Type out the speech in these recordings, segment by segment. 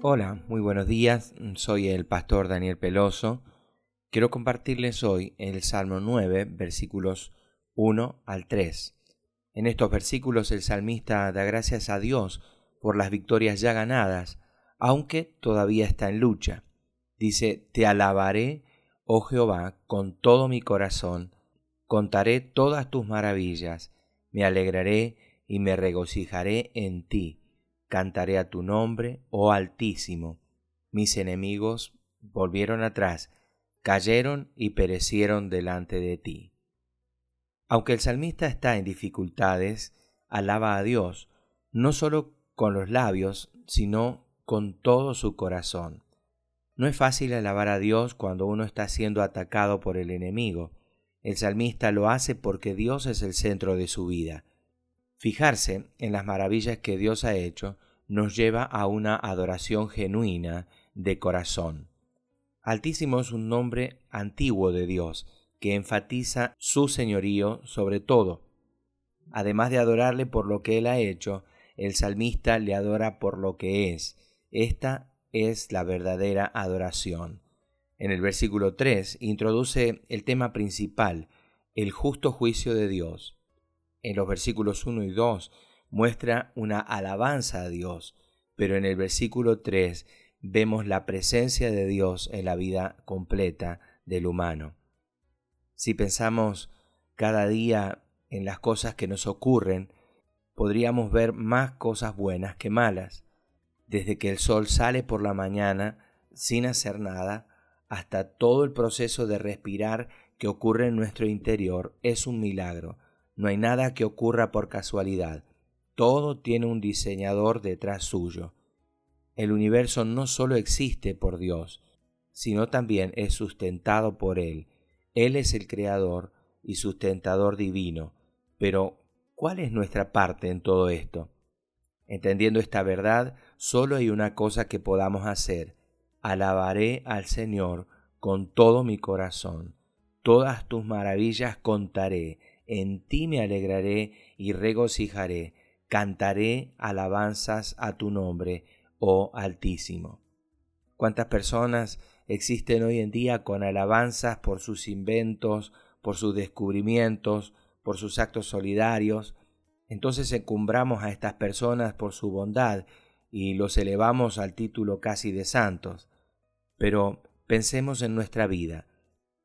Hola, muy buenos días. Soy el pastor Daniel Peloso. Quiero compartirles hoy el Salmo 9, versículos 1 al 3. En estos versículos el salmista da gracias a Dios por las victorias ya ganadas, aunque todavía está en lucha. Dice, Te alabaré, oh Jehová, con todo mi corazón, contaré todas tus maravillas, me alegraré y me regocijaré en ti Cantaré a tu nombre, oh Altísimo. Mis enemigos volvieron atrás, cayeron y perecieron delante de ti. Aunque el salmista está en dificultades, alaba a Dios, no solo con los labios, sino con todo su corazón. No es fácil alabar a Dios cuando uno está siendo atacado por el enemigo. El salmista lo hace porque Dios es el centro de su vida. Fijarse en las maravillas que Dios ha hecho nos lleva a una adoración genuina de corazón. Altísimo es un nombre antiguo de Dios que enfatiza su señorío sobre todo. Además de adorarle por lo que él ha hecho, el salmista le adora por lo que es. Esta es la verdadera adoración. En el versículo 3 introduce el tema principal, el justo juicio de Dios en los versículos 1 y 2 muestra una alabanza a Dios, pero en el versículo 3 vemos la presencia de Dios en la vida completa del humano. Si pensamos cada día en las cosas que nos ocurren, podríamos ver más cosas buenas que malas, desde que el sol sale por la mañana sin hacer nada, hasta todo el proceso de respirar que ocurre en nuestro interior es un milagro no hay nada que ocurra por casualidad. Todo tiene un diseñador detrás suyo. El universo no solo existe por Dios, sino también es sustentado por Él. Él es el creador y sustentador divino. Pero, ¿cuál es nuestra parte en todo esto? Entendiendo esta verdad, solo hay una cosa que podamos hacer. Alabaré al Señor con todo mi corazón. Todas tus maravillas contaré en ti me alegraré y regocijaré, cantaré alabanzas a tu nombre, oh Altísimo. ¿Cuántas personas existen hoy en día con alabanzas por sus inventos, por sus descubrimientos, por sus actos solidarios? Entonces encumbramos a estas personas por su bondad y los elevamos al título casi de santos. Pero pensemos en nuestra vida.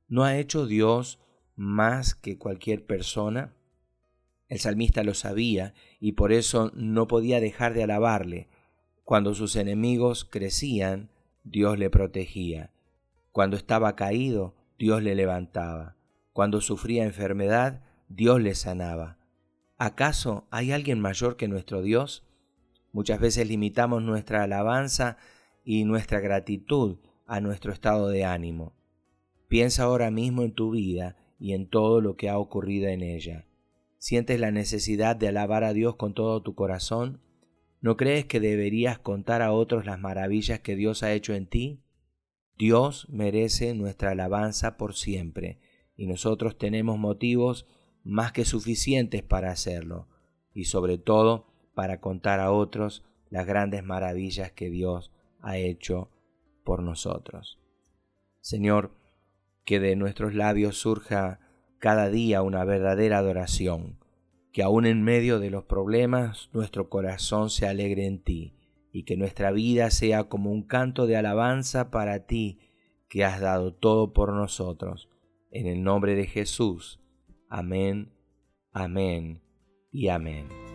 ¿No ha hecho Dios más que cualquier persona? El salmista lo sabía y por eso no podía dejar de alabarle. Cuando sus enemigos crecían, Dios le protegía. Cuando estaba caído, Dios le levantaba. Cuando sufría enfermedad, Dios le sanaba. ¿Acaso hay alguien mayor que nuestro Dios? Muchas veces limitamos nuestra alabanza y nuestra gratitud a nuestro estado de ánimo. Piensa ahora mismo en tu vida y en todo lo que ha ocurrido en ella. ¿Sientes la necesidad de alabar a Dios con todo tu corazón? ¿No crees que deberías contar a otros las maravillas que Dios ha hecho en ti? Dios merece nuestra alabanza por siempre, y nosotros tenemos motivos más que suficientes para hacerlo, y sobre todo para contar a otros las grandes maravillas que Dios ha hecho por nosotros. Señor, que de nuestros labios surja cada día una verdadera adoración, que aun en medio de los problemas nuestro corazón se alegre en ti, y que nuestra vida sea como un canto de alabanza para ti, que has dado todo por nosotros. En el nombre de Jesús. Amén, amén y amén.